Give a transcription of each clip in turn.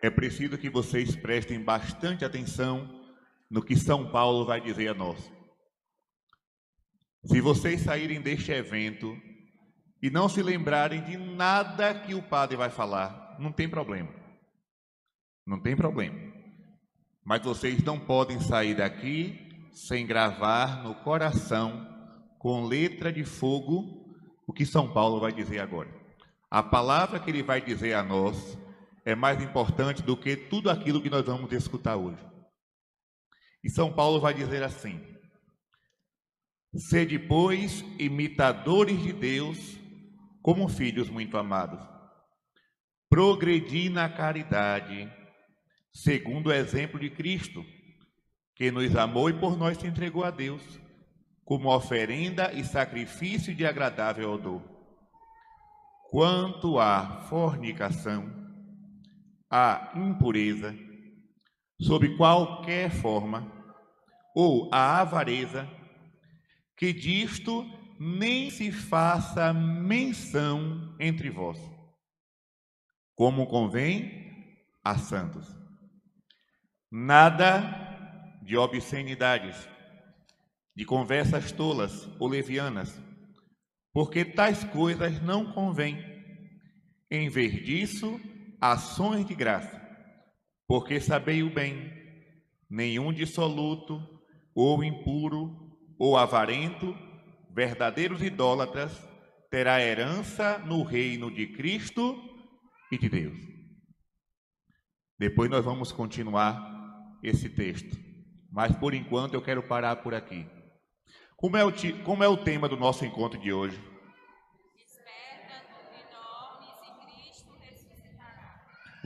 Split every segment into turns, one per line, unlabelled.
é preciso que vocês prestem bastante atenção no que São Paulo vai dizer a nós. Se vocês saírem deste evento e não se lembrarem de nada que o padre vai falar, não tem problema. Não tem problema. Mas vocês não podem sair daqui sem gravar no coração, com letra de fogo, o que São Paulo vai dizer agora. A palavra que ele vai dizer a nós é mais importante do que tudo aquilo que nós vamos escutar hoje. E São Paulo vai dizer assim: Sede, pois, imitadores de Deus, como filhos muito amados. Progredi na caridade, segundo o exemplo de Cristo, que nos amou e por nós se entregou a Deus, como oferenda e sacrifício de agradável odor. Quanto à fornicação, a impureza, sob qualquer forma, ou a avareza, que disto nem se faça menção entre vós, como convém a santos. Nada de obscenidades, de conversas tolas ou levianas, porque tais coisas não convêm. Em vez disso, ações de graça, porque sabei o bem, nenhum dissoluto, ou impuro, ou avarento, verdadeiros idólatras, terá herança no reino de Cristo e de Deus. Depois nós vamos continuar esse texto, mas por enquanto eu quero parar por aqui. Como é o, como é o tema do nosso encontro de hoje?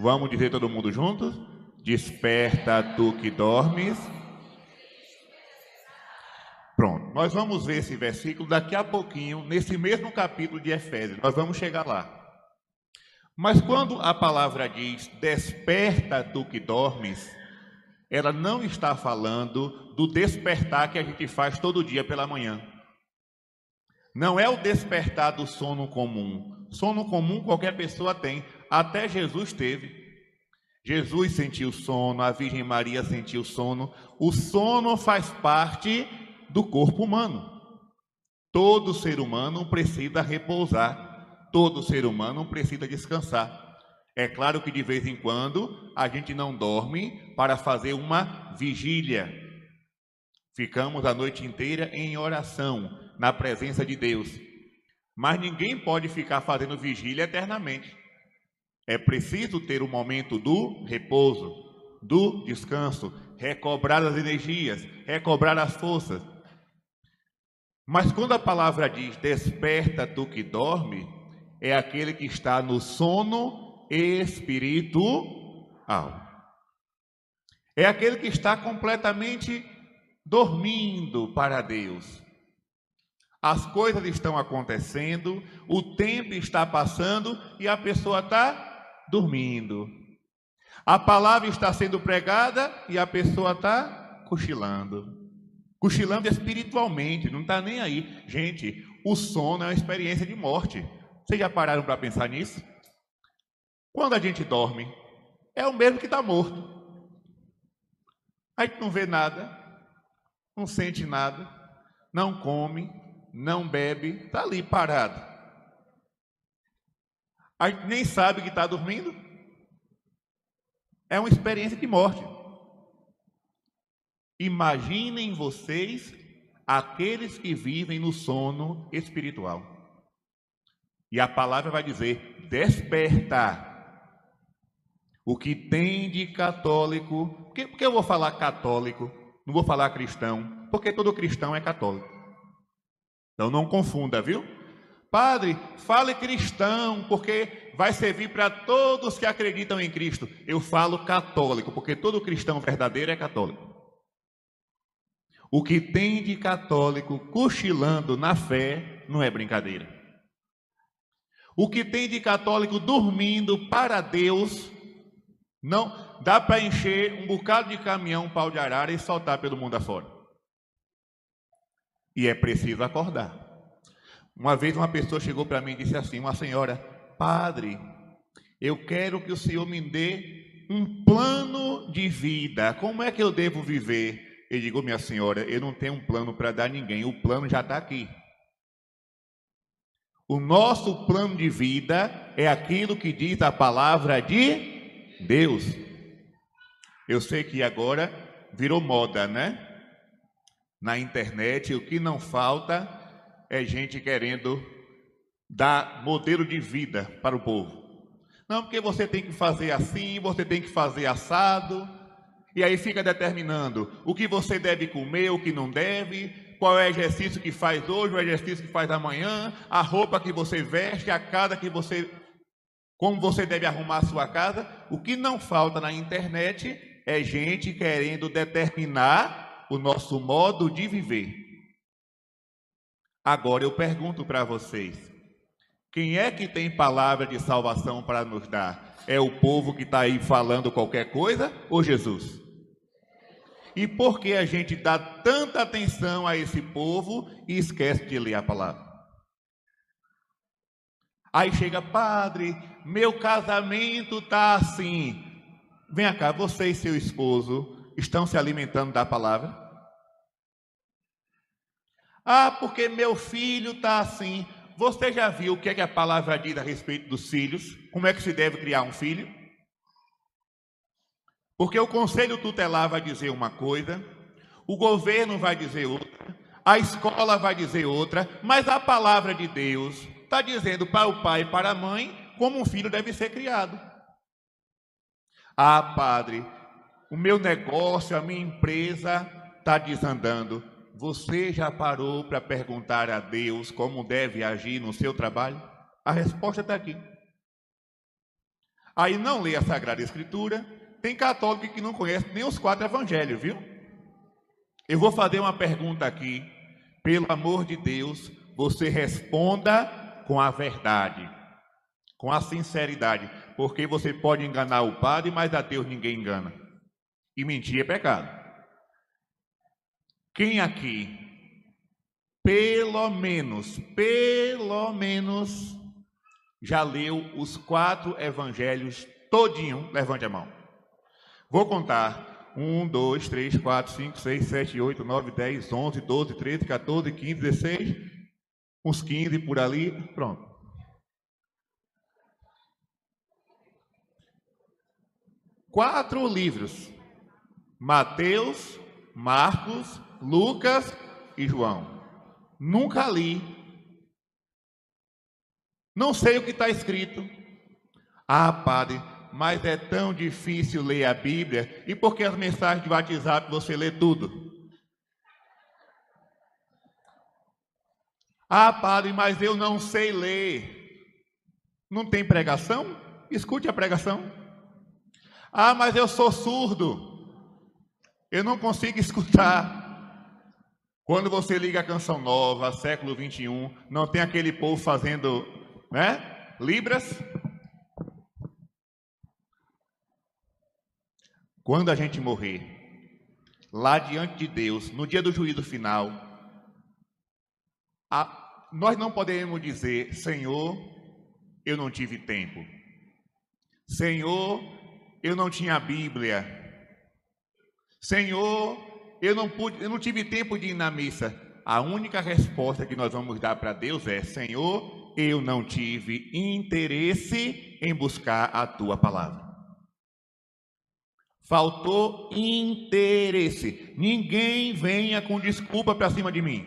Vamos dizer todo mundo juntos? Desperta tu que dormes. Pronto, nós vamos ver esse versículo daqui a pouquinho, nesse mesmo capítulo de Efésios. Nós vamos chegar lá. Mas quando a palavra diz desperta tu que dormes, ela não está falando do despertar que a gente faz todo dia pela manhã. Não é o despertar do sono comum. Sono comum qualquer pessoa tem. Até Jesus teve. Jesus sentiu sono, a Virgem Maria sentiu sono. O sono faz parte do corpo humano. Todo ser humano precisa repousar. Todo ser humano precisa descansar. É claro que de vez em quando a gente não dorme para fazer uma vigília. Ficamos a noite inteira em oração, na presença de Deus. Mas ninguém pode ficar fazendo vigília eternamente. É preciso ter o um momento do repouso, do descanso, recobrar as energias, recobrar as forças. Mas quando a palavra diz desperta tu que dorme, é aquele que está no sono espiritual. É aquele que está completamente dormindo para Deus. As coisas estão acontecendo, o tempo está passando e a pessoa está dormindo. A palavra está sendo pregada e a pessoa está cochilando. Cochilando espiritualmente, não está nem aí. Gente, o sono é uma experiência de morte. Vocês já pararam para pensar nisso? Quando a gente dorme, é o mesmo que está morto. A gente não vê nada, não sente nada, não come, não bebe, está ali parado. A gente nem sabe que está dormindo. É uma experiência de morte. Imaginem vocês aqueles que vivem no sono espiritual. E a palavra vai dizer: desperta. O que tem de católico. Por que, por que eu vou falar católico? Não vou falar cristão, porque todo cristão é católico. Então não confunda, viu? Padre, fale cristão, porque vai servir para todos que acreditam em Cristo. Eu falo católico, porque todo cristão verdadeiro é católico. O que tem de católico cochilando na fé não é brincadeira. O que tem de católico dormindo para Deus, não dá para encher um bocado de caminhão, pau de arara e soltar pelo mundo afora. E é preciso acordar. Uma vez uma pessoa chegou para mim e disse assim: Uma senhora, padre, eu quero que o senhor me dê um plano de vida. Como é que eu devo viver? Eu digo, minha senhora, eu não tenho um plano para dar a ninguém, o plano já está aqui. O nosso plano de vida é aquilo que diz a palavra de Deus. Eu sei que agora virou moda, né? Na internet, o que não falta é gente querendo dar modelo de vida para o povo. Não, porque você tem que fazer assim, você tem que fazer assado, e aí fica determinando o que você deve comer, o que não deve, qual é o exercício que faz hoje, o exercício que faz amanhã, a roupa que você veste, a casa que você. Como você deve arrumar a sua casa. O que não falta na internet é gente querendo determinar o nosso modo de viver. Agora eu pergunto para vocês: quem é que tem palavra de salvação para nos dar? É o povo que está aí falando qualquer coisa ou Jesus? E por que a gente dá tanta atenção a esse povo e esquece de ler a palavra? Aí chega, padre, meu casamento está assim. Venha cá, você e seu esposo estão se alimentando da palavra? Ah, porque meu filho está assim. Você já viu o que, é que a palavra diz a respeito dos filhos? Como é que se deve criar um filho? Porque o conselho tutelar vai dizer uma coisa, o governo vai dizer outra, a escola vai dizer outra, mas a palavra de Deus está dizendo para o pai e para a mãe como um filho deve ser criado. Ah, padre, o meu negócio, a minha empresa está desandando. Você já parou para perguntar a Deus como deve agir no seu trabalho? A resposta está aqui. Aí não lê a Sagrada Escritura. Tem católico que não conhece nem os quatro evangelhos, viu? Eu vou fazer uma pergunta aqui. Pelo amor de Deus, você responda com a verdade, com a sinceridade, porque você pode enganar o padre, mas a Deus ninguém engana. E mentir é pecado. Quem aqui, pelo menos, pelo menos, já leu os quatro evangelhos todinho? Levante a mão. Vou contar. 1, 2, 3, 4, 5, 6, 7, 8, 9, 10, 11, 12, 13, 14, 15, 16, uns 15 por ali, pronto. Quatro livros: Mateus, Marcos, Lucas e João. Nunca li. Não sei o que está escrito. Ah, padre, mas é tão difícil ler a Bíblia. E por que as mensagens de WhatsApp você lê tudo? Ah, padre, mas eu não sei ler. Não tem pregação? Escute a pregação. Ah, mas eu sou surdo. Eu não consigo escutar. Quando você liga a canção nova, século 21, não tem aquele povo fazendo, né? Libras. Quando a gente morrer, lá diante de Deus, no dia do juízo final, a, nós não podemos dizer, Senhor, eu não tive tempo. Senhor, eu não tinha Bíblia. Senhor, eu não pude, eu não tive tempo de ir na missa. A única resposta que nós vamos dar para Deus é: Senhor, eu não tive interesse em buscar a tua palavra. Faltou interesse. Ninguém venha com desculpa para cima de mim.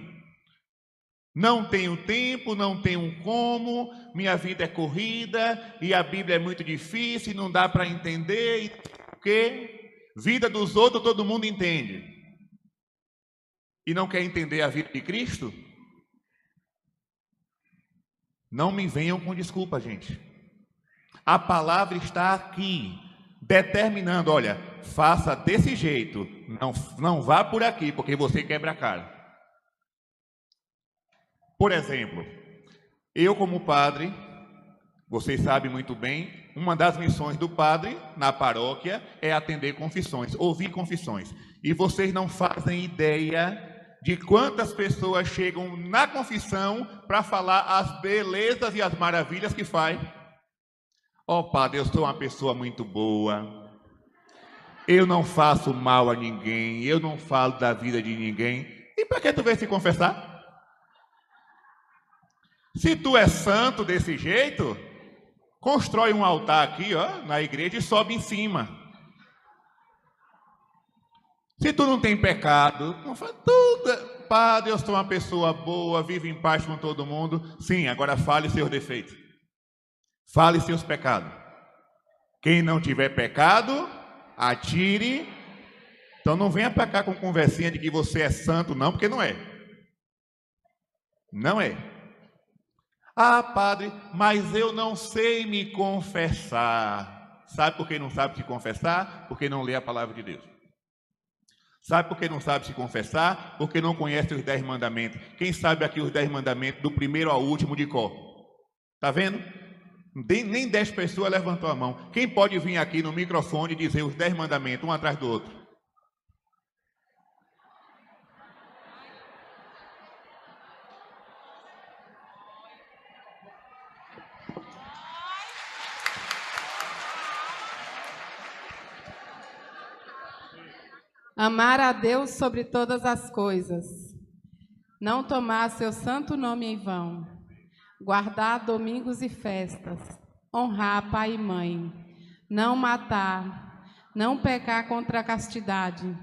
Não tenho tempo, não tenho como, minha vida é corrida e a Bíblia é muito difícil, não dá para entender. Porque vida dos outros todo mundo entende e não quer entender a vida de Cristo? Não me venham com desculpa, gente. A palavra está aqui, determinando: olha, faça desse jeito, não, não vá por aqui, porque você quebra a cara. Por exemplo, eu, como padre, vocês sabem muito bem, uma das missões do padre na paróquia é atender confissões, ouvir confissões. E vocês não fazem ideia de quantas pessoas chegam na confissão para falar as belezas e as maravilhas que faz. Ó oh, Padre, eu sou uma pessoa muito boa, Eu não faço mal a ninguém, eu não falo da vida de ninguém. E para que tu vai se confessar? Se tu é santo desse jeito, constrói um altar aqui, ó, na igreja e sobe em cima. Se tu não tem pecado, não faz tudo. Padre, eu sou uma pessoa boa, vivo em paz com todo mundo. Sim, agora fale seus defeitos. Fale seus pecados. Quem não tiver pecado, atire. Então não venha para cá com conversinha de que você é santo, não, porque não é. Não é. Ah, padre, mas eu não sei me confessar. Sabe por que não sabe se confessar? Porque não lê a palavra de Deus. Sabe por que não sabe se confessar? Porque não conhece os dez mandamentos. Quem sabe aqui os dez mandamentos, do primeiro ao último de cor? Está vendo? Nem dez pessoas levantou a mão. Quem pode vir aqui no microfone e dizer os dez mandamentos, um atrás do outro?
Amar a Deus sobre todas as coisas. Não tomar seu santo nome em vão. Guardar domingos e festas, honrar pai e mãe, não matar, não pecar contra a castidade,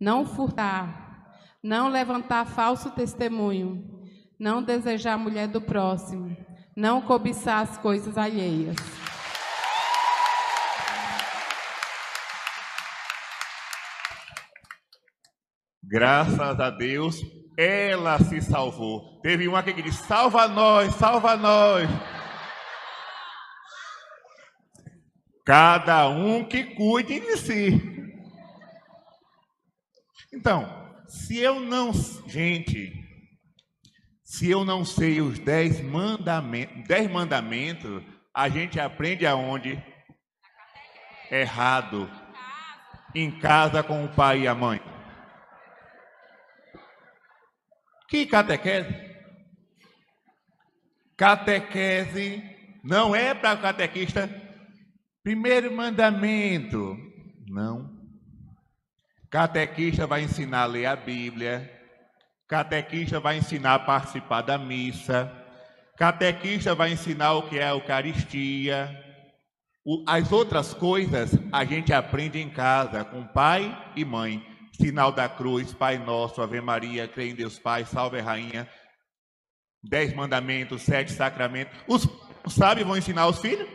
não furtar, não levantar falso testemunho, não desejar a mulher do próximo, não cobiçar as coisas alheias.
Graças a Deus ela se salvou. Teve uma que disse: Salva nós, salva nós. Cada um que cuide de si. Então, se eu não, gente, se eu não sei os dez mandamentos, dez mandamentos, a gente aprende aonde? Errado. Em casa com o pai e a mãe. Que catequese? Catequese não é para o catequista. Primeiro mandamento. Não. Catequista vai ensinar a ler a Bíblia. Catequista vai ensinar a participar da missa. Catequista vai ensinar o que é a Eucaristia. As outras coisas a gente aprende em casa com pai e mãe. Sinal da cruz, Pai Nosso, Ave Maria, crê em Deus Pai, salve Rainha. Dez mandamentos, sete sacramentos. Os sábios vão ensinar os filhos?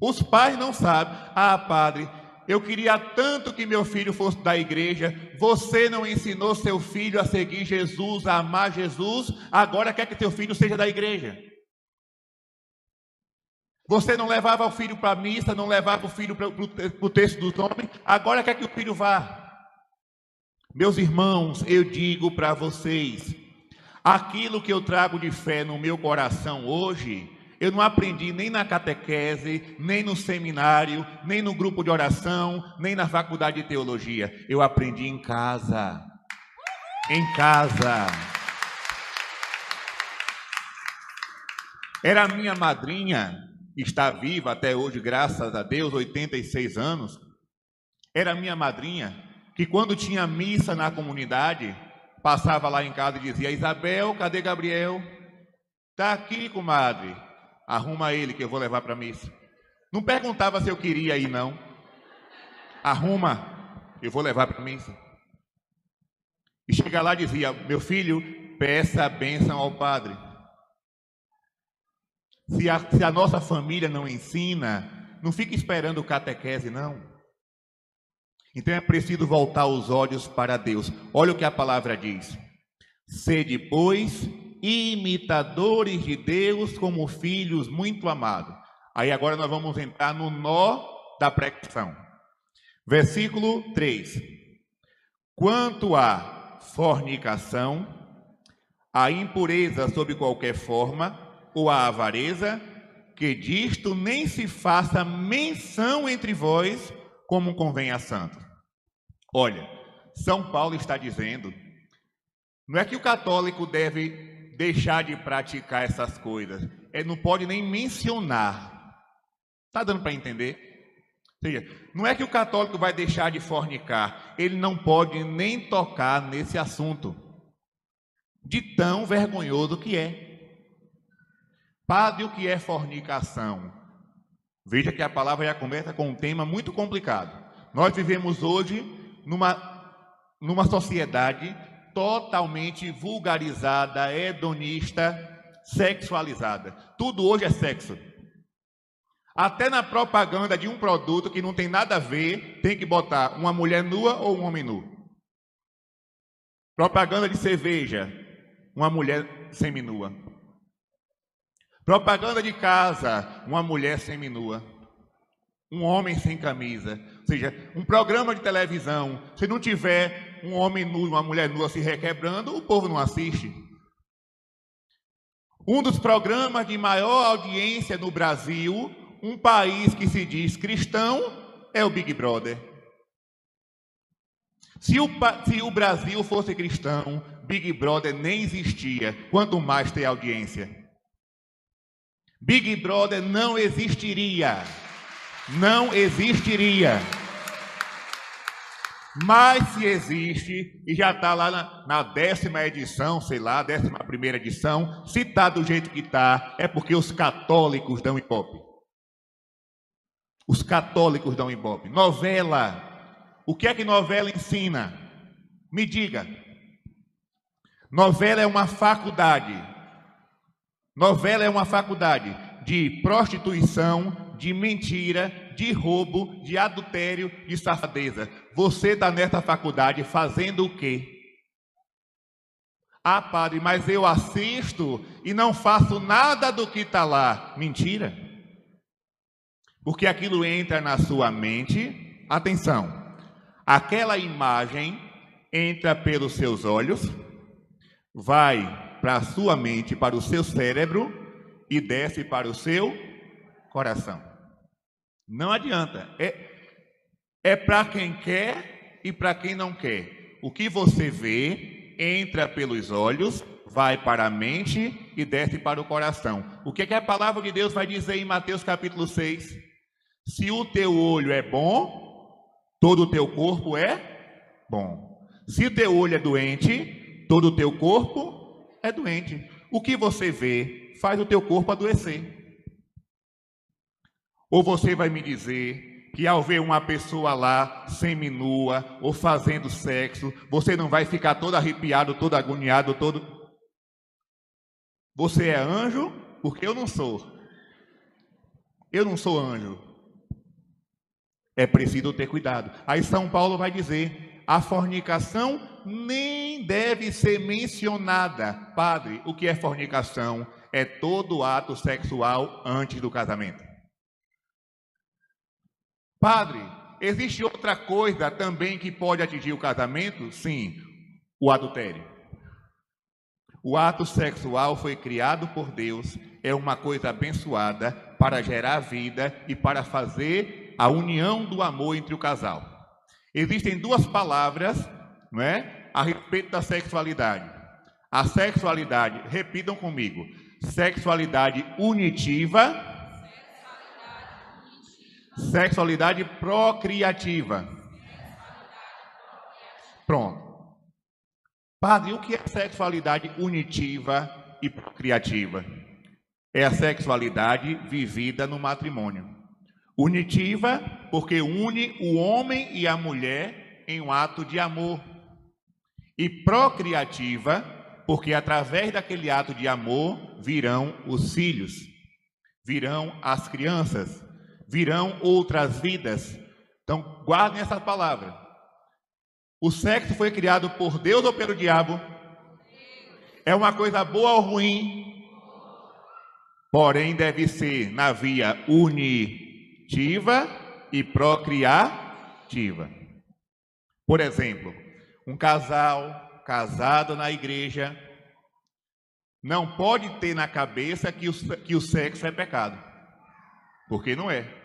Os pais não sabem. Ah, padre, eu queria tanto que meu filho fosse da igreja. Você não ensinou seu filho a seguir Jesus, a amar Jesus. Agora quer que seu filho seja da igreja. Você não levava o filho para a missa, não levava o filho para o texto dos homens. Agora quer que o filho vá. Meus irmãos, eu digo para vocês, aquilo que eu trago de fé no meu coração hoje, eu não aprendi nem na catequese, nem no seminário, nem no grupo de oração, nem na faculdade de teologia. Eu aprendi em casa. Em casa. Era minha madrinha, está viva até hoje, graças a Deus, 86 anos. Era minha madrinha que quando tinha missa na comunidade, passava lá em casa e dizia: Isabel, cadê Gabriel? Está aqui, comadre. Arruma ele que eu vou levar para missa. Não perguntava se eu queria ir, não. Arruma, eu vou levar para missa. E chega lá e dizia: Meu filho, peça a bênção ao padre. Se a, se a nossa família não ensina, não fique esperando catequese, não. Então é preciso voltar os olhos para Deus. Olha o que a palavra diz: Sede, pois, imitadores de Deus como filhos muito amados. Aí agora nós vamos entrar no nó da pregação. Versículo 3. Quanto à fornicação, a impureza sob qualquer forma, ou a avareza, que disto nem se faça menção entre vós, como convém a santos. Olha, São Paulo está dizendo, não é que o católico deve deixar de praticar essas coisas, ele não pode nem mencionar. Está dando para entender? seja, não é que o católico vai deixar de fornicar, ele não pode nem tocar nesse assunto, de tão vergonhoso que é. Padre, o que é fornicação? Veja que a palavra já começa com um tema muito complicado. Nós vivemos hoje numa, numa sociedade totalmente vulgarizada, hedonista, sexualizada. Tudo hoje é sexo. Até na propaganda de um produto que não tem nada a ver, tem que botar uma mulher nua ou um homem nu. Propaganda de cerveja, uma mulher seminua. Propaganda de casa, uma mulher seminua. Um homem sem camisa. Ou seja, um programa de televisão, se não tiver um homem nu e uma mulher nua se requebrando, o povo não assiste. Um dos programas de maior audiência no Brasil um país que se diz cristão é o Big Brother. Se o, se o Brasil fosse cristão, Big Brother nem existia, quanto mais ter audiência. Big Brother não existiria. Não existiria. Mas se existe, e já está lá na, na, décima edição, sei lá, décima primeira edição, se está do jeito que está, é porque os católicos dão hipótese. Os católicos dão ibope. Novela. O que é que novela ensina? Me diga. Novela é uma faculdade. Novela é uma faculdade de prostituição, de mentira, de roubo, de adultério, de safadeza. Você está nessa faculdade fazendo o quê? Ah, padre, mas eu assisto e não faço nada do que está lá. Mentira. Porque aquilo entra na sua mente, atenção, aquela imagem entra pelos seus olhos, vai para a sua mente, para o seu cérebro e desce para o seu coração. Não adianta, é, é para quem quer e para quem não quer. O que você vê entra pelos olhos, vai para a mente e desce para o coração. O que, é que a palavra de Deus vai dizer em Mateus capítulo 6? Se o teu olho é bom, todo o teu corpo é bom. Se o teu olho é doente, todo o teu corpo é doente. O que você vê faz o teu corpo adoecer. Ou você vai me dizer que ao ver uma pessoa lá seminua ou fazendo sexo, você não vai ficar todo arrepiado, todo agoniado, todo. Você é anjo? Porque eu não sou. Eu não sou anjo. É preciso ter cuidado. Aí São Paulo vai dizer: a fornicação nem deve ser mencionada. Padre, o que é fornicação? É todo ato sexual antes do casamento. Padre, existe outra coisa também que pode atingir o casamento? Sim, o adultério. O ato sexual foi criado por Deus, é uma coisa abençoada para gerar vida e para fazer a união do amor entre o casal. Existem duas palavras, não é, a respeito da sexualidade. A sexualidade, repitam comigo, sexualidade unitiva, sexualidade procriativa. Pronto. Padre, o que é sexualidade unitiva e procriativa? É a sexualidade vivida no matrimônio. Unitiva, porque une o homem e a mulher em um ato de amor. E procriativa, porque através daquele ato de amor virão os filhos, virão as crianças, virão outras vidas. Então, guardem essa palavra. O sexo foi criado por Deus ou pelo diabo? É uma coisa boa ou ruim? Porém, deve ser na via uni ativa e procriativa. Por exemplo, um casal casado na igreja não pode ter na cabeça que o, que o sexo é pecado, porque não é.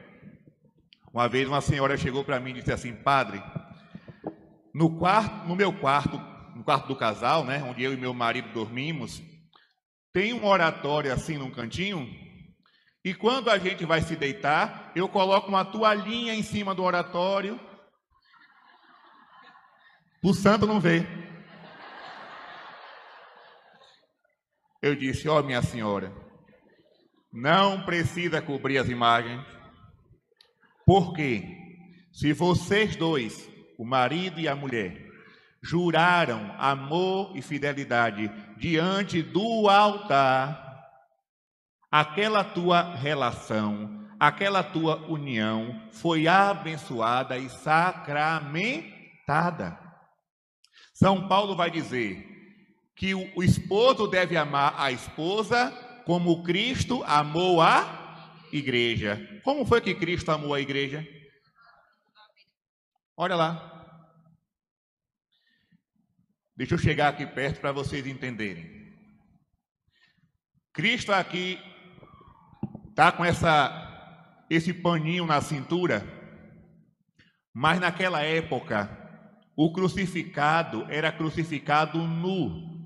Uma vez uma senhora chegou para mim e disse assim, padre, no quarto, no meu quarto, no quarto do casal, né, onde eu e meu marido dormimos, tem um oratório assim num cantinho E quando a gente vai se deitar, eu coloco uma toalhinha em cima do oratório. O santo não vê. Eu disse: Ó, oh, minha senhora, não precisa cobrir as imagens, porque se vocês dois, o marido e a mulher, juraram amor e fidelidade diante do altar, aquela tua relação, aquela tua união foi abençoada e sacramentada. São Paulo vai dizer que o esposo deve amar a esposa como Cristo amou a igreja. Como foi que Cristo amou a igreja? Olha lá. Deixa eu chegar aqui perto para vocês entenderem. Cristo aqui está com essa, esse paninho na cintura, mas naquela época o crucificado era crucificado nu,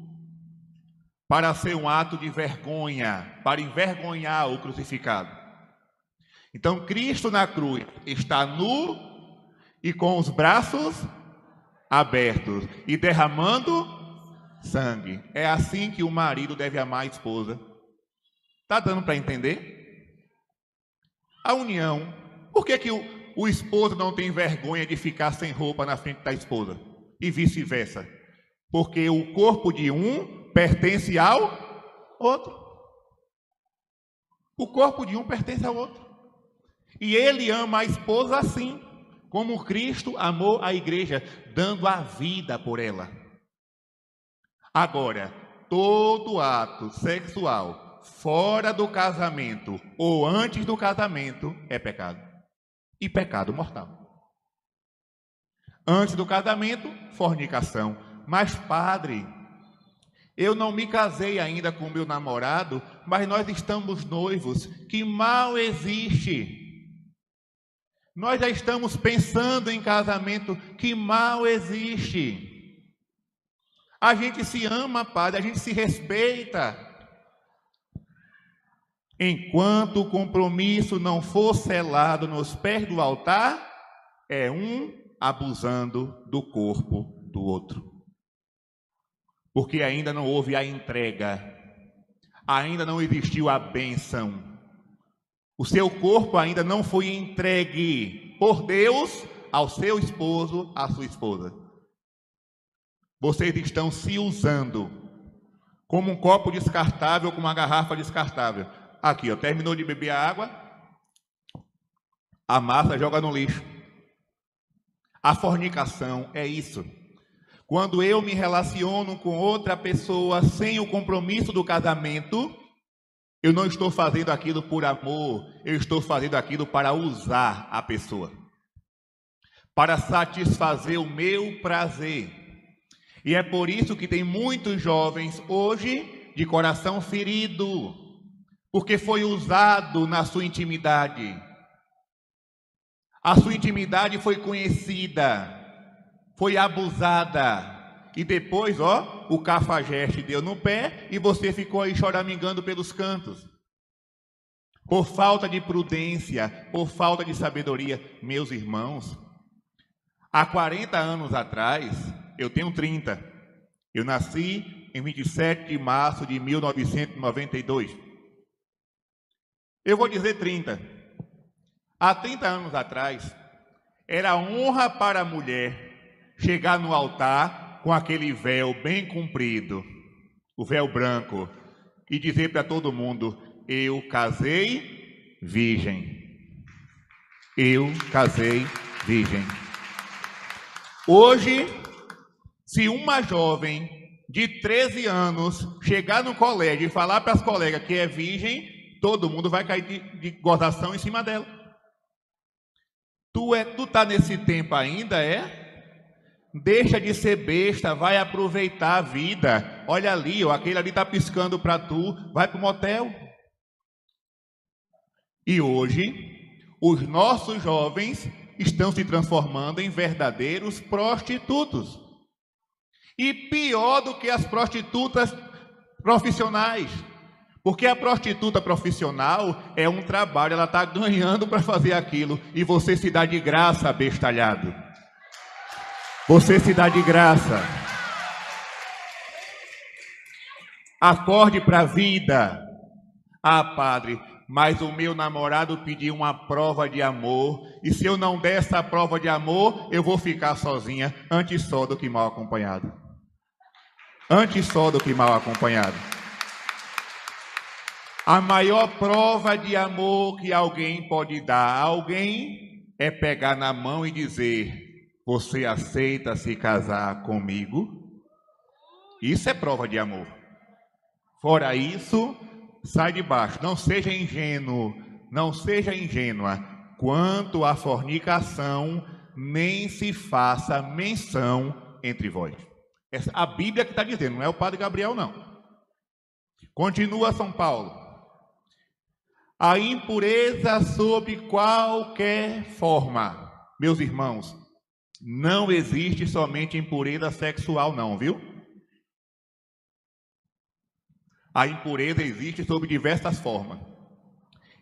para ser um ato de vergonha, para envergonhar o crucificado. Então Cristo na cruz está nu e com os braços abertos e derramando sangue. É assim que o marido deve amar a esposa. Está dando para entender? A união. Por que, que o, o esposo não tem vergonha de ficar sem roupa na frente da esposa? E vice-versa. Porque o corpo de um pertence ao outro. O corpo de um pertence ao outro. E ele ama a esposa assim como Cristo amou a igreja, dando a vida por ela. Agora, todo ato sexual fora do casamento ou antes do casamento é pecado. E pecado mortal. Antes do casamento, fornicação. Mas, padre, eu não me casei ainda com meu namorado, mas nós estamos noivos. Que mal existe nós já estamos pensando em casamento, que mal existe. A gente se ama, Padre, a gente se respeita. Enquanto o compromisso não for selado nos pés do altar, é um abusando do corpo do outro. Porque ainda não houve a entrega, ainda não existiu a bênção o seu corpo ainda não foi entregue por Deus ao seu esposo, à sua esposa. Vocês estão se usando como um copo descartável, como uma garrafa descartável. Aqui, ó, terminou de beber a água, a massa joga no lixo. A fornicação é isso. Quando eu me relaciono com outra pessoa sem o compromisso do casamento, eu não estou fazendo aquilo por amor, eu estou fazendo aquilo para usar a pessoa, para satisfazer o meu prazer. E é por isso que tem muitos jovens hoje de coração ferido, porque foi usado na sua intimidade. A sua intimidade foi conhecida, foi abusada, e depois, ó, o cafajeste deu no pé e você ficou aí choramingando pelos cantos. Por falta de prudência, por falta de sabedoria, meus irmãos, há 40 anos atrás, eu tenho 30. Eu nasci em 27 de março de 1992. Eu vou dizer 30. Há 30 anos atrás, era honra para a mulher chegar no altar com aquele véu bem comprido, o véu branco, e dizer para todo mundo: Eu casei virgem. Eu casei virgem. Hoje, se uma jovem de 13 anos chegar no colégio e falar para as colegas que é virgem, todo mundo vai cair de, de gozação em cima dela. Tu é, tu tá nesse tempo ainda, é? Deixa de ser besta, vai aproveitar a vida. Olha ali, ó, aquele ali está piscando para tu, vai para o motel. E hoje, os nossos jovens estão se transformando em verdadeiros prostitutos. E pior do que as prostitutas profissionais, Porque a prostituta profissional é um trabalho, ela está ganhando para fazer aquilo e você se dá de graça, bestalhado. Você se dá de graça. Acorde para a vida. Ah, padre, mas o meu namorado pediu uma prova de amor, e se eu não der essa prova de amor, eu vou ficar sozinha, antes só do que mal acompanhado. Antes só do que mal acompanhado. A maior prova de amor que alguém pode dar a alguém é pegar na mão e dizer: Você aceita se casar comigo? Isso é prova de amor. Fora isso, sai de baixo. Não seja ingênuo, não seja ingênua. Quanto à fornicação, nem se faça menção entre vós. Essa, a Bíblia que está dizendo, não é o Padre Gabriel, não. Continua São Paulo a impureza sob qualquer forma. Meus irmãos, não existe somente impureza sexual, não, viu? A impureza existe sob diversas formas.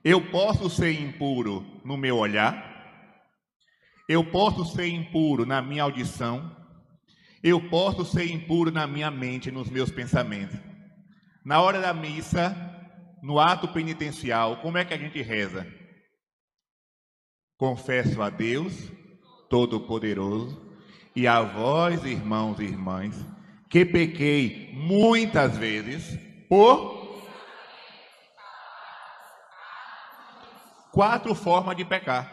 Eu posso ser impuro no meu olhar, eu posso ser impuro na minha audição, eu posso ser impuro na minha mente, nos meus pensamentos. Na hora da missa, no ato penitencial, como é que a gente reza? Confesso a Deus Todo-Poderoso e a vós, irmãos e irmãs, que pequei muitas vezes por quatro formas de pecar.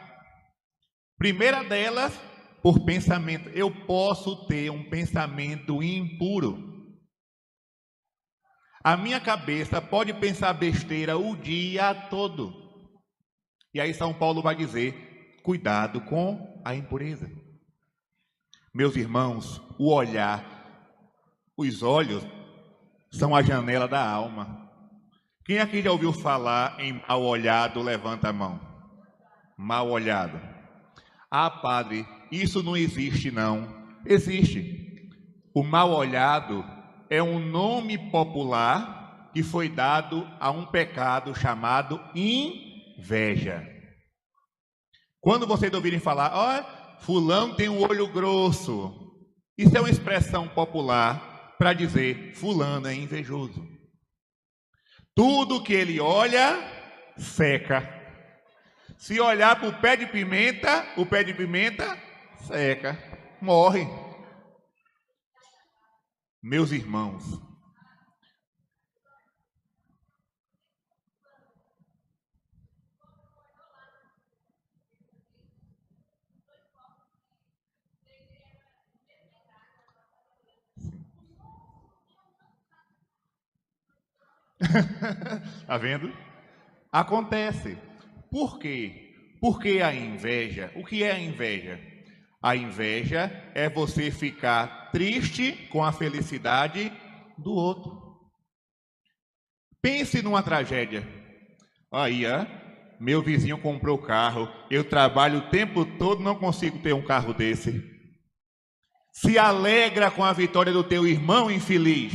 Primeira delas, por pensamento. Eu posso ter um pensamento impuro. A minha cabeça pode pensar besteira o dia todo. E aí São Paulo vai dizer: cuidado com a impureza. Meus irmãos, o olhar, os olhos são a janela da alma. Quem aqui já ouviu falar em mal olhado, levanta a mão. Mal olhado. Ah, padre, isso não existe não. Existe. O mal olhado é um nome popular que foi dado a um pecado chamado inveja. Quando vocês ouvirem falar, ó, oh, fulano tem um olho grosso, isso é uma expressão popular para dizer fulano é invejoso. Tudo que ele olha, seca. Se olhar para o pé de pimenta, o pé de pimenta seca, morre. Meus irmãos, Está vendo? Acontece. Por quê? Porque a inveja, o que é a inveja? A inveja é você ficar triste com a felicidade do outro. Pense numa tragédia. Aí, ó, meu vizinho comprou carro, eu trabalho o tempo todo, não consigo ter um carro desse. Se alegra com a vitória do teu irmão infeliz.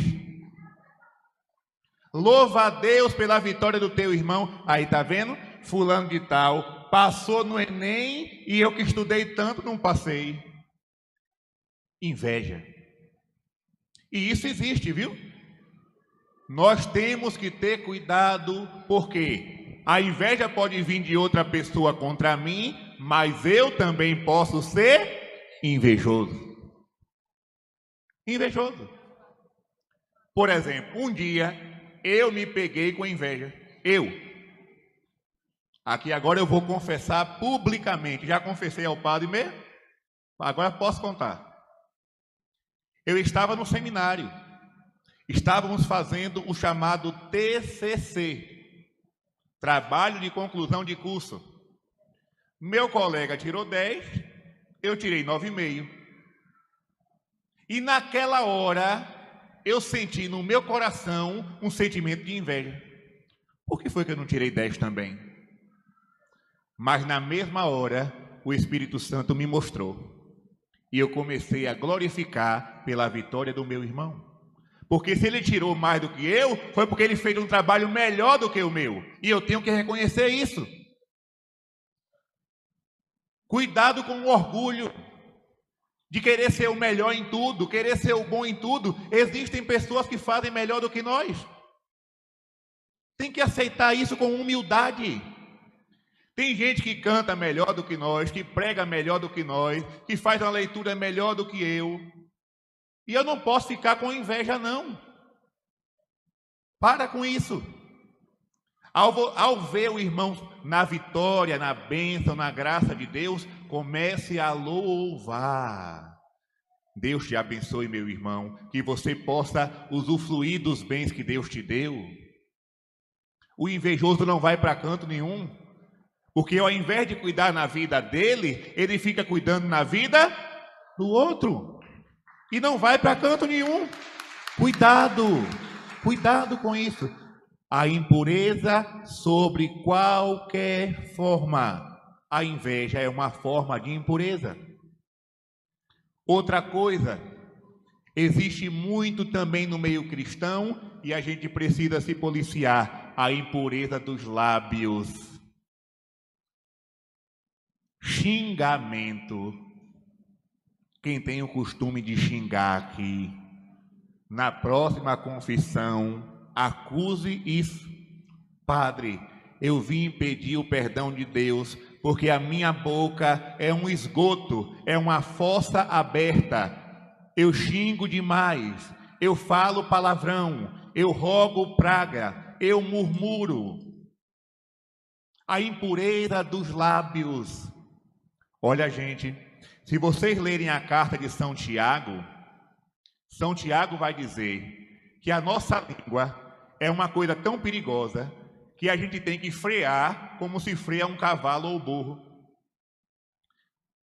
Louva a Deus pela vitória do teu irmão. Aí tá vendo? Fulano de tal passou no Enem e eu que estudei tanto não passei. Inveja. E isso existe, viu? Nós temos que ter cuidado, porque a inveja pode vir de outra pessoa contra mim, mas eu também posso ser invejoso. Invejoso. Por exemplo, um dia eu me peguei com inveja. Eu. Aqui agora eu vou confessar publicamente. Já confessei ao padre mesmo? Agora posso contar. Eu estava no seminário. Estávamos fazendo o chamado TCC Trabalho de Conclusão de Curso. Meu colega tirou 10, eu tirei 9,5. E naquela hora, eu senti no meu coração um sentimento de inveja. Por que foi que eu não tirei 10 também? Mas na mesma hora, o Espírito Santo me mostrou. E eu comecei a glorificar pela vitória do meu irmão. Porque se ele tirou mais do que eu, foi porque ele fez um trabalho melhor do que o meu. E eu tenho que reconhecer isso. Cuidado com o orgulho de querer ser o melhor em tudo, querer ser o bom em tudo. Existem pessoas que fazem melhor do que nós. Tem que aceitar isso com humildade. Tem gente que canta melhor do que nós, que prega melhor do que nós, que faz uma leitura melhor do que eu. E eu não posso ficar com inveja, não. Para com isso. Ao, ao ver o irmão na vitória, na bênção, na graça de Deus, comece a louvar. Deus te abençoe, meu irmão, que você possa usufruir dos bens que Deus te deu. O invejoso não vai para canto nenhum, porque ao invés de cuidar na vida dele, ele fica cuidando na vida do outro e não vai para canto nenhum. Cuidado, cuidado com isso. A impureza sobre qualquer forma. A inveja é uma forma de impureza. Outra coisa, existe muito também no meio cristão e a gente precisa se policiar a impureza dos lábios. Xingamento quem tem o costume de xingar aqui, na próxima confissão, acuse isso. Padre, eu vim pedir o perdão de Deus, porque a minha boca é um esgoto, é uma fossa aberta. Eu xingo demais, eu falo palavrão, eu rogo praga, eu murmuro. A impureza dos lábios. Olha, gente, se vocês lerem a carta de São Tiago, São Tiago vai dizer que a nossa língua é uma coisa tão perigosa que a gente tem que frear como se freia um cavalo ou burro.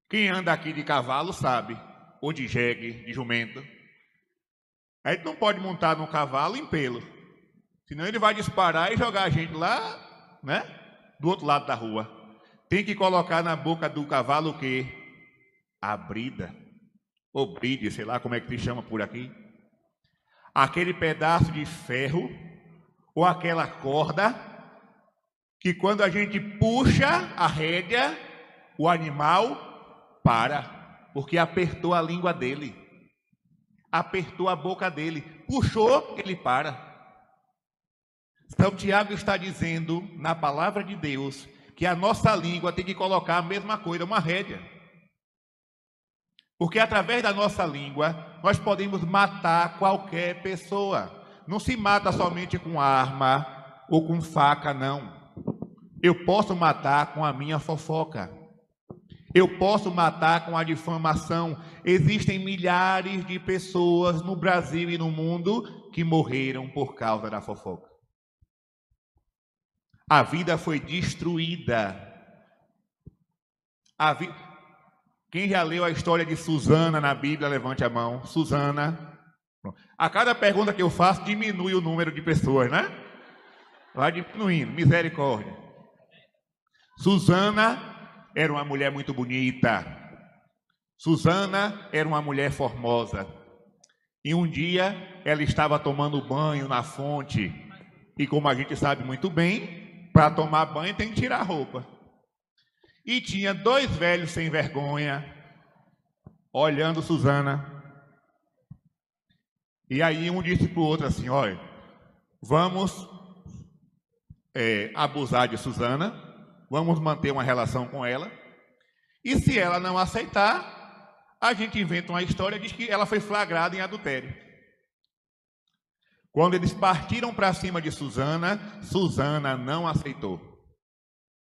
Quem anda aqui de cavalo sabe, ou de jegue, de jumento. A gente não pode montar no cavalo em pelo, senão ele vai disparar e jogar a gente lá, né, do outro lado da rua. Tem que colocar na boca do cavalo o quê? a brida, ou bride, sei lá como é que se chama por aqui, aquele pedaço de ferro ou aquela corda que quando a gente puxa a rédea, o animal para, porque apertou a língua dele, apertou a boca dele, puxou, ele para. São Tiago está dizendo na palavra de Deus que a nossa língua tem que colocar a mesma coisa, uma rédea. Porque através da nossa língua, nós podemos matar qualquer pessoa. Não se mata somente com arma ou com faca, não. Eu posso matar com a minha fofoca. Eu posso matar com a difamação. Existem milhares de pessoas no Brasil e no mundo que morreram por causa da fofoca. A vida foi destruída. A vida quem já leu a história de Susana na Bíblia, levante a mão. Susana. A cada pergunta que eu faço, diminui o número de pessoas, né? Vai diminuindo. Misericórdia. Susana era uma mulher muito bonita. Susana era uma mulher formosa. E um dia ela estava tomando banho na fonte. E como a gente sabe muito bem, para tomar banho tem que tirar a roupa. E tinha dois velhos sem vergonha, olhando Susana. E aí um disse para o outro assim: olha, vamos é, abusar de Susana, vamos manter uma relação com ela. E se ela não aceitar, a gente inventa uma história diz que ela foi flagrada em adultério. Quando eles partiram para cima de Susana, Susana não aceitou.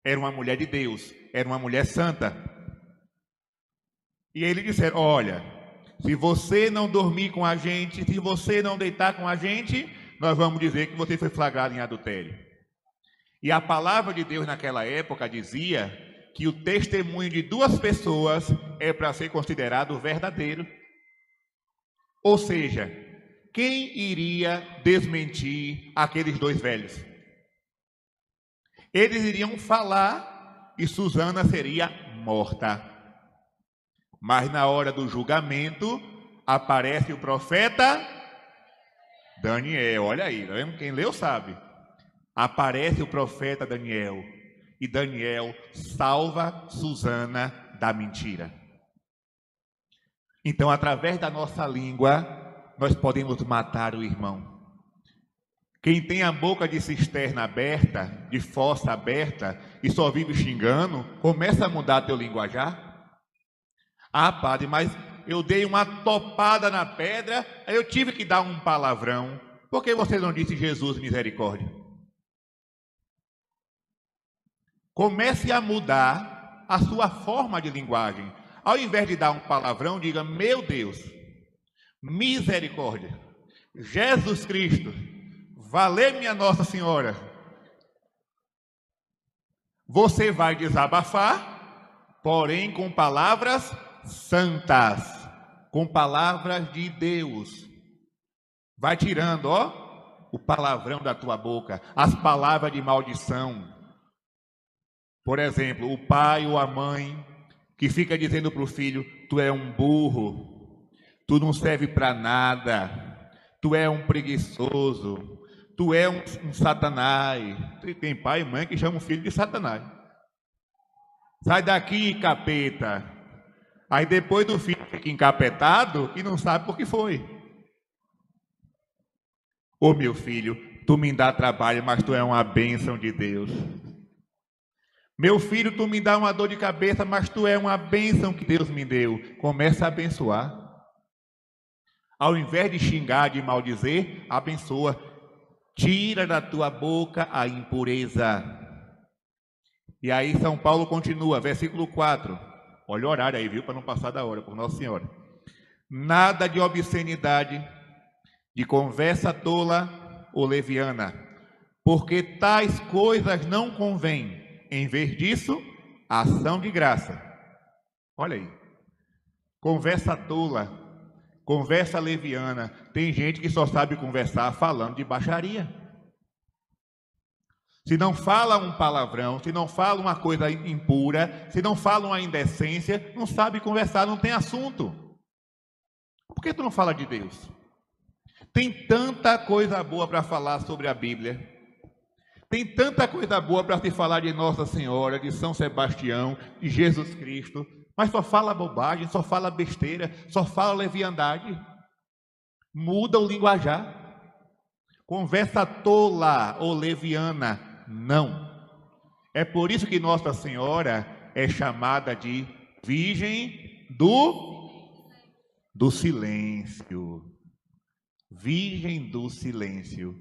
Era uma mulher de Deus, era uma mulher santa. E eles disseram: Olha, se você não dormir com a gente, se você não deitar com a gente, nós vamos dizer que você foi flagrado em adultério. E a palavra de Deus naquela época dizia que o testemunho de duas pessoas é para ser considerado verdadeiro. Ou seja, quem iria desmentir aqueles dois velhos? Eles iriam falar e Susana seria morta. Mas na hora do julgamento, aparece o profeta Daniel, olha aí, tá quem leu sabe. Aparece o profeta Daniel e Daniel salva Susana da mentira. Então, através da nossa língua, nós podemos matar o irmão. Quem tem a boca de cisterna aberta, de fossa aberta, e só vive xingando, começa a mudar teu linguajar. Ah, padre, mas eu dei uma topada na pedra, aí eu tive que dar um palavrão. Por que você não disse Jesus misericórdia? Comece a mudar a sua forma de linguagem. Ao invés de dar um palavrão, diga: Meu Deus, misericórdia. Jesus Cristo, valer minha Nossa Senhora. Você vai desabafar, porém com palavras santas, com palavras de Deus. Vai tirando, ó, o palavrão da tua boca, as palavras de maldição. Por exemplo, o pai ou a mãe que fica dizendo para o filho: Tu é um burro, tu não serve para nada, tu é um preguiçoso, tu é um, um satanás. Tem pai e mãe que chamam o filho de satanás. Sai daqui, capeta. Aí depois do filho fica encapetado e não sabe por que foi. Ô meu filho, tu me dá trabalho, mas tu é uma bênção de Deus. Meu filho, tu me dá uma dor de cabeça, mas tu é uma bênção que Deus me deu. Começa a abençoar. Ao invés de xingar, de maldizer, abençoa. Tira da tua boca a impureza. E aí São Paulo continua, versículo 4. Olha o horário aí, viu, para não passar da hora, por Nossa Senhora. Nada de obscenidade, de conversa tola ou leviana, porque tais coisas não convêm em vez disso, ação de graça. Olha aí. Conversa tola, conversa leviana. Tem gente que só sabe conversar falando de baixaria. Se não fala um palavrão, se não fala uma coisa impura, se não fala uma indecência, não sabe conversar, não tem assunto. Por que tu não fala de Deus? Tem tanta coisa boa para falar sobre a Bíblia. Tem tanta coisa boa para se falar de Nossa Senhora, de São Sebastião, de Jesus Cristo, mas só fala bobagem, só fala besteira, só fala leviandade. Muda o linguajar. Conversa tola ou leviana, não. É por isso que Nossa Senhora é chamada de Virgem do do silêncio. Virgem do silêncio.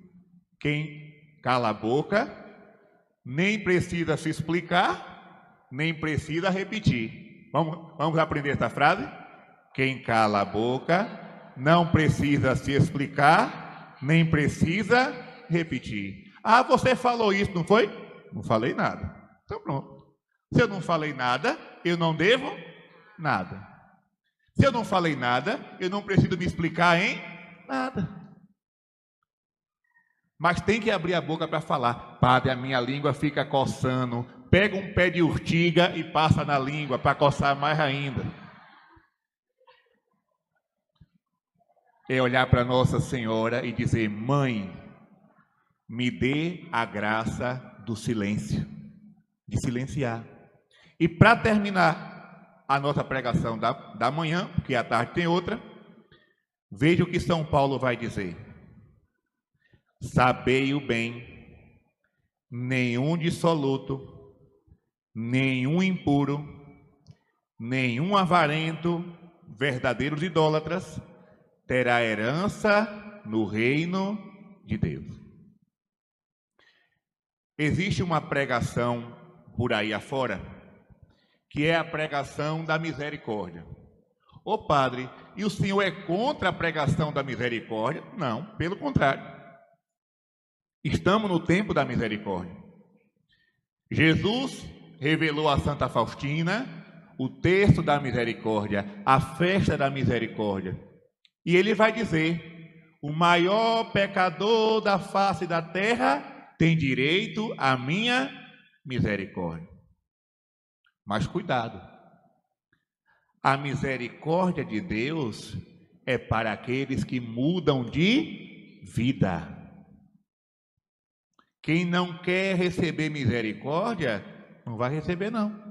Quem cala a boca, nem precisa se explicar, nem precisa repetir. Vamos, vamos aprender essa frase? Quem cala a boca não precisa se explicar, nem precisa repetir. Ah, você falou isso, não foi? Não falei nada. Então pronto. Se eu não falei nada, eu não devo nada. Se eu não falei nada, eu não preciso me explicar em nada. Mas tem que abrir a boca para falar. Padre, a minha língua fica coçando. Pega um pé de urtiga e passa na língua para coçar mais ainda. É olhar para Nossa Senhora e dizer: Mãe, me dê a graça do silêncio, de silenciar. E para terminar a nossa pregação da, da manhã, porque à tarde tem outra, veja o que São Paulo vai dizer. Sabei o bem, nenhum dissoluto, nenhum impuro, nenhum avarento, verdadeiros idólatras, terá herança no reino de Deus. Existe uma pregação por aí afora, que é a pregação da misericórdia. Ô padre, e o senhor é contra a pregação da misericórdia? Não, pelo contrário. Estamos no tempo da misericórdia. Jesus revelou a Santa Faustina o texto da misericórdia, a festa da misericórdia. E ele vai dizer: o maior pecador da face da terra tem direito à minha misericórdia. Mas cuidado, a misericórdia de Deus é para aqueles que mudam de vida. Quem não quer receber misericórdia, não vai receber, não.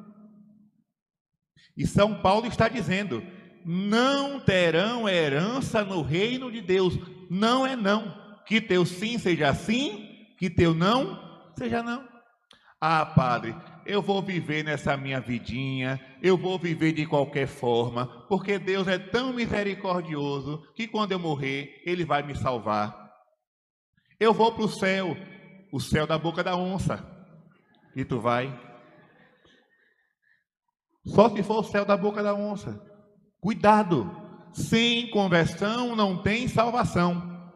E São Paulo está dizendo: não terão herança no reino de Deus. Não é não. Que teu sim seja sim, que teu não seja não. Ah, padre, eu vou viver nessa minha vidinha, eu vou viver de qualquer forma, porque Deus é tão misericordioso que quando eu morrer, Ele vai me salvar. Eu vou para o céu, o céu da boca da onça, e tu vai. Só se for o céu da boca da onça. Cuidado, sem conversão não tem salvação.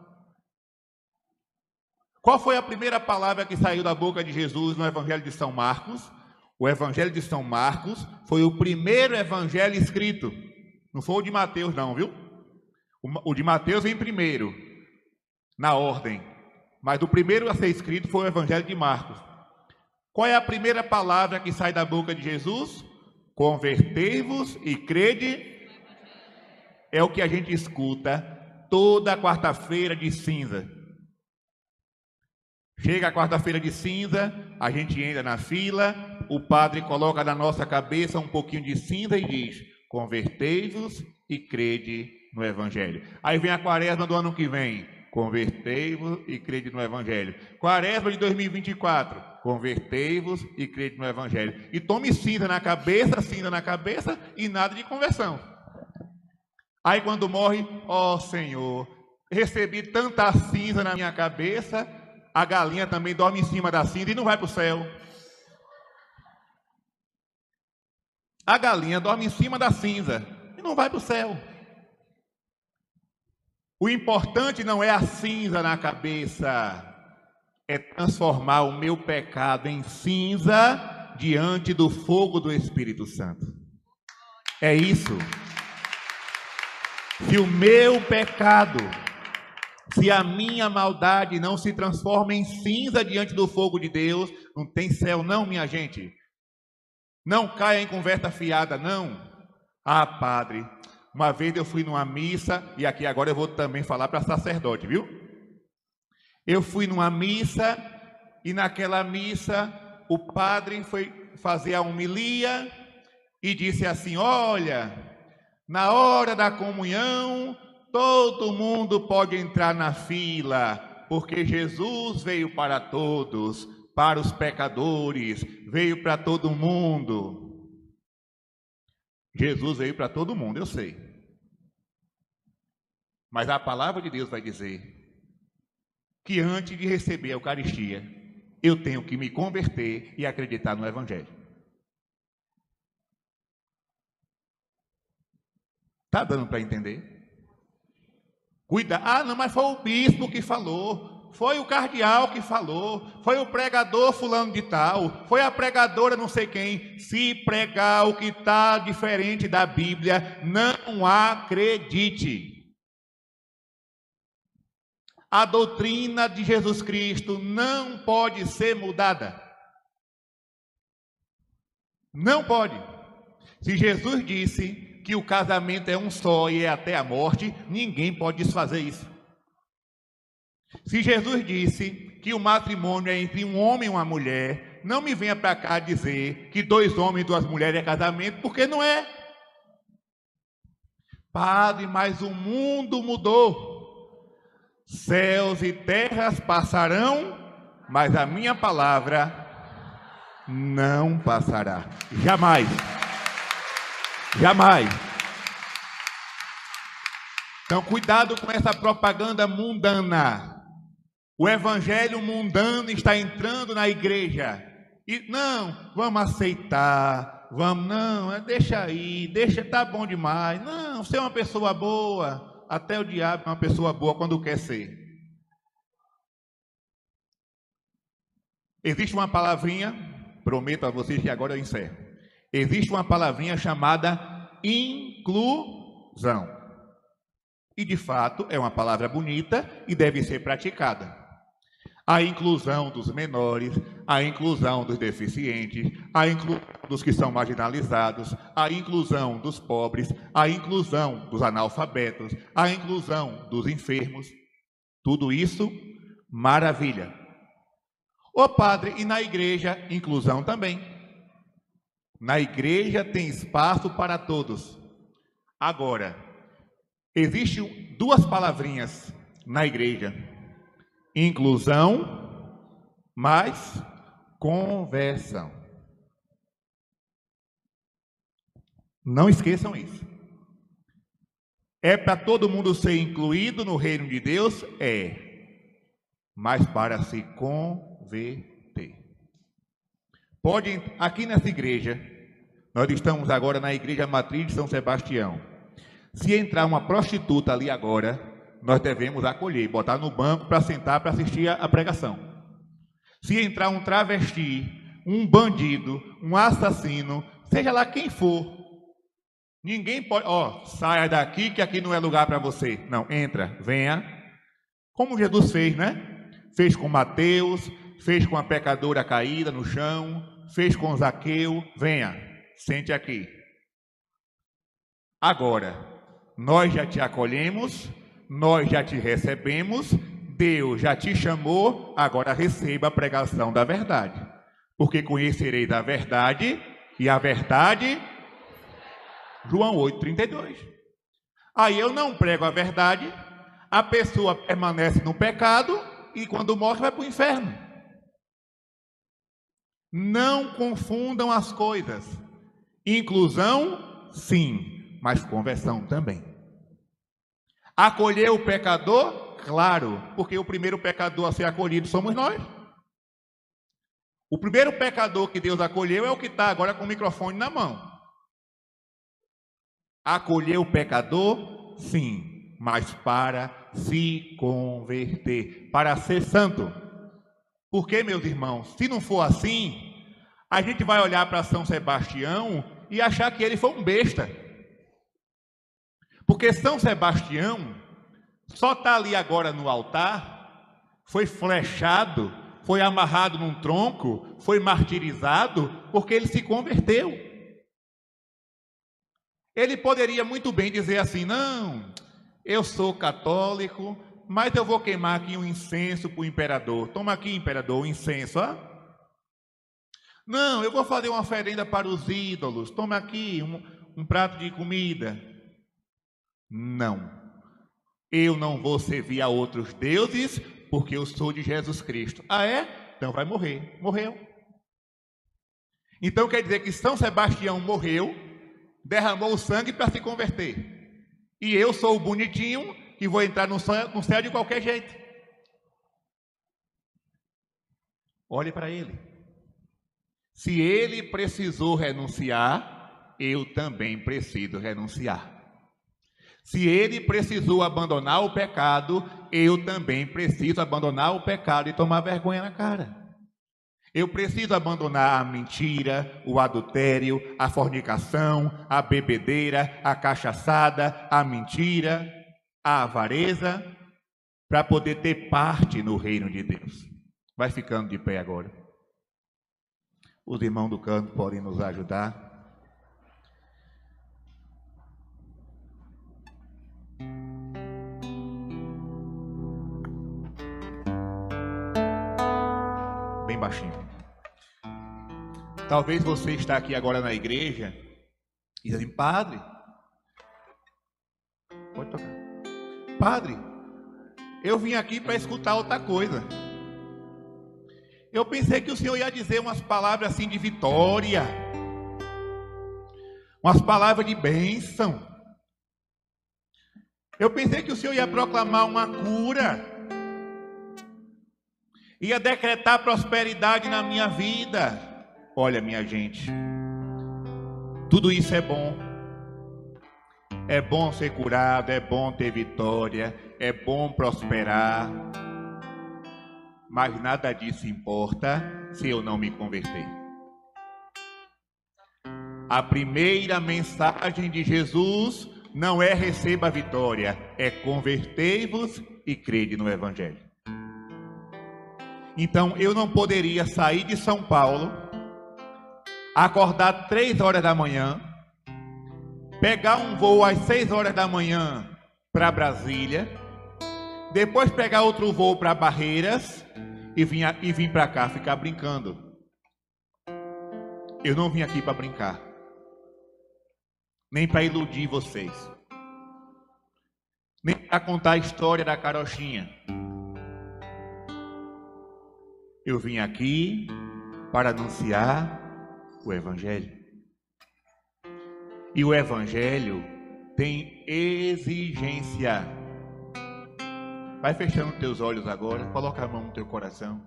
Qual foi a primeira palavra que saiu da boca de Jesus no Evangelho de São Marcos? O Evangelho de São Marcos foi o primeiro evangelho escrito. Não foi o de Mateus, não, viu? O de Mateus vem primeiro, na ordem. Mas o primeiro a ser escrito foi o Evangelho de Marcos. Qual é a primeira palavra que sai da boca de Jesus? Convertei-vos e crede é o que a gente escuta toda quarta-feira de cinza. Chega a quarta-feira de cinza, a gente entra na fila, o padre coloca na nossa cabeça um pouquinho de cinza e diz: Convertei-vos e crede no Evangelho. Aí vem a quaresma do ano que vem: Convertei-vos e crede no Evangelho. Quaresma de 2024: Convertei-vos e crede no Evangelho. E tome cinza na cabeça, cinza na cabeça e nada de conversão. Aí quando morre, ó oh, Senhor, recebi tanta cinza na minha cabeça, a galinha também dorme em cima da cinza e não vai para o céu. A galinha dorme em cima da cinza e não vai para o céu. O importante não é a cinza na cabeça, é transformar o meu pecado em cinza diante do fogo do Espírito Santo. É isso. Se o meu pecado, se a minha maldade não se transforma em cinza diante do fogo de Deus, não tem céu, não, minha gente. Não caia em conversa fiada, não. Ah, padre, uma vez eu fui numa missa, e aqui agora eu vou também falar para sacerdote, viu? Eu fui numa missa, e naquela missa, o padre foi fazer a homilia e disse assim: Olha, na hora da comunhão, todo mundo pode entrar na fila, porque Jesus veio para todos, para os pecadores, veio para todo mundo. Jesus veio para todo mundo, eu sei. Mas a palavra de Deus vai dizer que antes de receber a Eucaristia, eu tenho que me converter e acreditar no Evangelho. Está dando para entender? Cuida. Ah, não, mas foi o bispo que falou. Foi o cardeal que falou. Foi o pregador fulano de tal. Foi a pregadora não sei quem. Se pregar o que está diferente da Bíblia, não acredite. A doutrina de Jesus Cristo não pode ser mudada. Não pode. Se Jesus disse que o casamento é um só e é até a morte, ninguém pode desfazer isso. Se Jesus disse que o matrimônio é entre um homem e uma mulher, não me venha para cá dizer que dois homens e duas mulheres é casamento, porque não é. Padre, mas o mundo mudou. Céus e terras passarão, mas a minha palavra não passará. Jamais. Jamais. Então, cuidado com essa propaganda mundana. O evangelho mundano está entrando na igreja. E não, vamos aceitar, vamos, não, deixa aí, deixa, tá bom demais. Não, você é uma pessoa boa. Até o diabo é uma pessoa boa quando quer ser. Existe uma palavrinha, prometo a vocês que agora eu encerro existe uma palavrinha chamada inclusão. E de fato é uma palavra bonita e deve ser praticada. A inclusão dos menores, a inclusão dos deficientes, a inclusão dos que são marginalizados, a inclusão dos pobres, a inclusão dos analfabetos, a inclusão dos enfermos. Tudo isso, maravilha. Ô padre, e na igreja, inclusão também. Na igreja tem espaço para todos. Agora, existem duas palavrinhas na igreja: inclusão mais conversão. Não esqueçam isso. É para todo mundo ser incluído no reino de Deus? É. Mas para se converter. Pode, aqui nessa igreja, nós estamos agora na igreja matriz de São Sebastião. Se entrar uma prostituta ali agora, nós devemos acolher, botar no banco para sentar para assistir a pregação. Se entrar um travesti, um bandido, um assassino, seja lá quem for, ninguém pode, ó, saia daqui que aqui não é lugar para você. Não, entra, venha. Como Jesus fez, né? Fez com Mateus, fez com a pecadora caída no chão, fez com Zaqueu, venha, sente aqui. Agora, nós já te acolhemos, nós já te recebemos, Deus já te chamou, agora receba a pregação da verdade. Porque conhecereis a verdade, e a verdade, João 8, 32. Aí eu não prego a verdade, a pessoa permanece no pecado, e quando morre vai para o inferno. Não confundam as coisas. Inclusão, sim, mas conversão também. Acolher o pecador, Claro, porque o primeiro pecador a ser acolhido somos nós. O primeiro pecador que Deus acolheu é o que está agora com o microfone na mão. Acolher o pecador, sim, mas para se converter, para ser santo. Porque, meus irmãos, se não for assim, a gente vai olhar para São Sebastião e achar que ele foi um besta. Porque São Sebastião só está ali agora no altar, foi flechado, foi amarrado num tronco, foi martirizado, porque ele se converteu. Ele poderia muito bem dizer assim: não, eu sou católico, mas eu vou queimar aqui um incenso para o imperador. Toma aqui, imperador, o um incenso, ó. Não, eu vou fazer uma oferenda para os ídolos. Toma aqui um, um prato de comida. Não. Eu não vou servir a outros deuses, porque eu sou de Jesus Cristo. Ah, é? Então vai morrer. Morreu. Então quer dizer que São Sebastião morreu, derramou o sangue para se converter. E eu sou o bonitinho que vou entrar no céu de qualquer jeito. Olhe para ele. Se ele precisou renunciar, eu também preciso renunciar. Se ele precisou abandonar o pecado, eu também preciso abandonar o pecado e tomar vergonha na cara. Eu preciso abandonar a mentira, o adultério, a fornicação, a bebedeira, a cachaçada, a mentira, a avareza, para poder ter parte no reino de Deus. Vai ficando de pé agora. Os irmãos do canto podem nos ajudar. Baixinho. Talvez você está aqui agora na igreja e diz assim, padre, pode tocar. Padre, eu vim aqui para escutar outra coisa. Eu pensei que o Senhor ia dizer umas palavras assim de vitória, umas palavras de bênção. Eu pensei que o Senhor ia proclamar uma cura ia decretar prosperidade na minha vida. Olha, minha gente, tudo isso é bom. É bom ser curado, é bom ter vitória, é bom prosperar. Mas nada disso importa se eu não me converter. A primeira mensagem de Jesus não é receba a vitória, é convertei-vos e crede no Evangelho. Então eu não poderia sair de São Paulo, acordar três horas da manhã, pegar um voo às seis horas da manhã para Brasília, Depois pegar outro voo para Barreiras e vir, a- e vir para cá ficar brincando. Eu não vim aqui para brincar. Nem para iludir vocês. Nem para contar a história da carochinha. Eu vim aqui para anunciar o Evangelho. E o Evangelho tem exigência. Vai fechando teus olhos agora, coloca a mão no teu coração.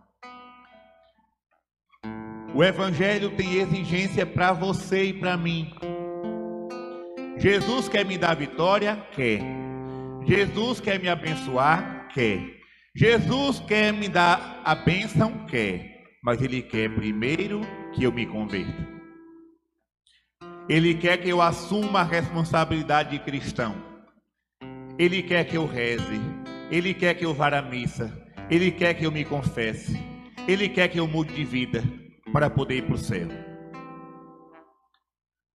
O Evangelho tem exigência para você e para mim. Jesus quer me dar vitória? Quer. Jesus quer me abençoar? Quer. Jesus quer me dar a bênção? Quer. Mas Ele quer primeiro que eu me converta. Ele quer que eu assuma a responsabilidade de cristão. Ele quer que eu reze. Ele quer que eu vá à missa. Ele quer que eu me confesse. Ele quer que eu mude de vida para poder ir para o céu.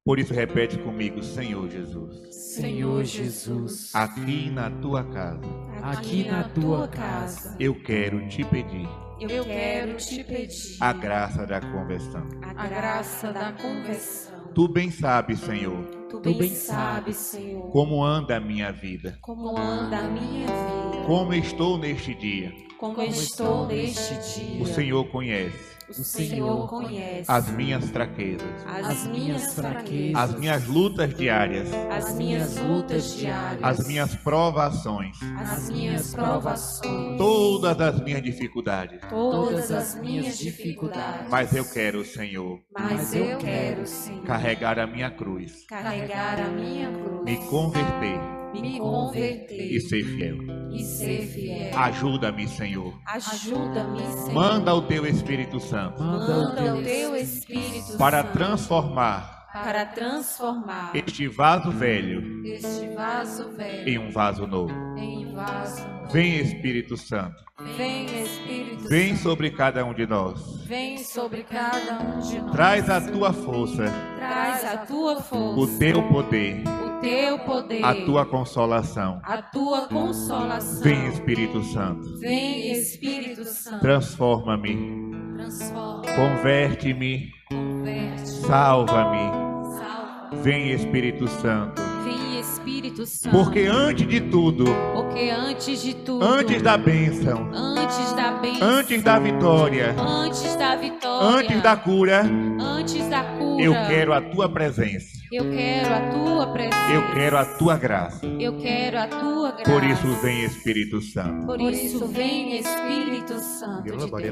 Por isso, repete comigo, Senhor Jesus,
Senhor Jesus,
aqui na tua casa,
aqui na tua casa,
eu quero te pedir.
Eu quero te pedir.
a graça da conversão.
a graça da conversão.
Tu bem sabes, Senhor,
Tu bem sabes, Senhor,
como anda a minha vida,
como anda a minha vida,
como estou neste dia.
como estou neste dia.
O Senhor conhece
O Senhor conhece
as minhas fraquezas,
as minhas fraquezas,
as minhas lutas diárias,
as minhas lutas diárias,
as minhas provações,
as minhas provações,
todas as minhas dificuldades.
todas as minhas dificuldades.
Mas eu quero, Senhor,
Mas eu quero, Senhor,
carregar a minha cruz,
carregar a minha cruz,
me converter
me converter
e ser fiel.
e ser fiel.
Ajuda-me, Senhor.
Ajuda-me, Senhor.
Manda o teu Espírito Santo
Manda o teu Espírito
para
Santo
transformar
para transformar
este vaso velho
este vaso velho
em um vaso novo.
em vaso. novo.
Vem, Espírito Santo.
Vem, Espírito
Vem
Santo.
sobre cada um de nós.
Vem sobre cada um de nós.
Traz a tua força,
Traz a tua força,
o teu poder,
o teu poder,
a tua consolação.
a tua consolação.
Vem, Espírito Santo.
Vem, Espírito Santo.
Transforma-me,
Transforma,
converte-me,
converte,
salva-me.
salva.
Vem, Espírito Santo.
Espírito Santo.
Porque antes de tudo,
Porque antes de tudo,
antes da bênção,
antes da bênção,
antes da vitória,
antes da vitória,
antes da cura,
antes da cura,
eu quero a tua presença.
eu quero a tua presença,
Eu quero a tua graça.
eu quero a tua graça.
Por isso vem Espírito Santo.
Por isso vem Espírito Santo de Deus.
Vem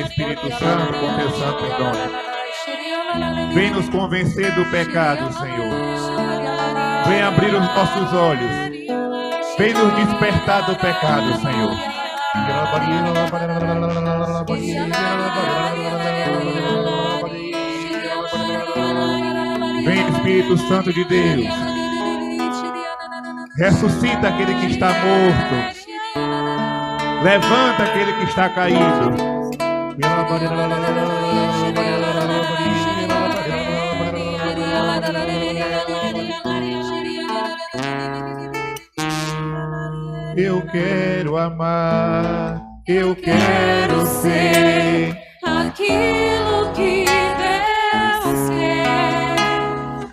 Espírito Santo com teu santo dom. Vem nos convencer do pecado, Senhor. Vem abrir os nossos olhos. Vem nos despertar do pecado, Senhor. Vem Espírito Santo de Deus. Ressuscita aquele que está morto. Levanta aquele que está caído. Eu quero amar, eu quero ser.
Aquilo que Deus quer.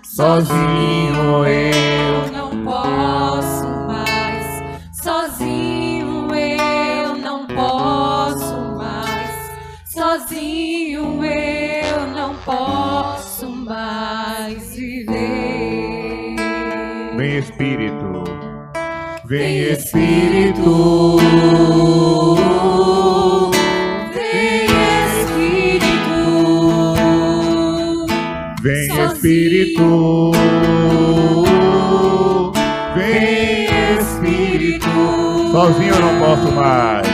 Sozinho eu
não posso mais. Sozinho eu não posso mais. Sozinho eu não posso mais viver.
Vem Espírito, vem Espírito,
Vem Espírito.
vem Espírito, vem Espírito. Sozinho eu não posso mais.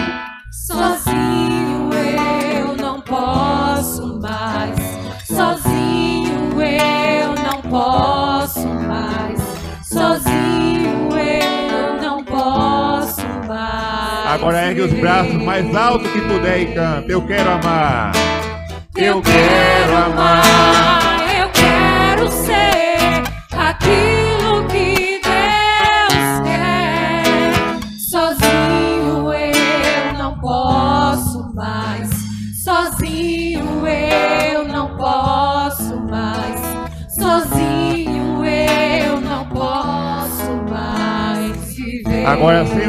Agora ergue os braços mais alto que puder e canta. Eu quero amar.
Eu quero amar, eu quero ser aquilo que Deus quer. Sozinho eu não posso mais, sozinho eu não posso mais, sozinho eu não posso mais viver.
Agora instrumento,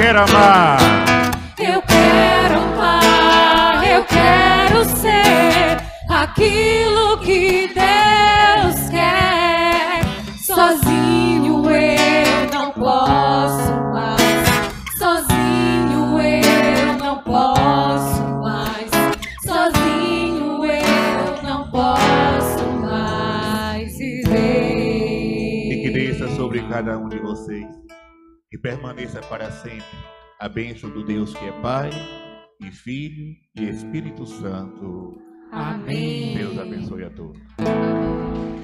Eu quero amar.
Eu quero amar, eu quero ser aquilo que Deus quer. Sozinho eu não posso mais, sozinho eu não posso mais, sozinho eu não posso mais viver.
E que desça sobre cada um de vocês e permaneça para sempre a bênção do Deus que é Pai e Filho e Espírito Santo.
Amém.
Deus abençoe a todos.
Amém.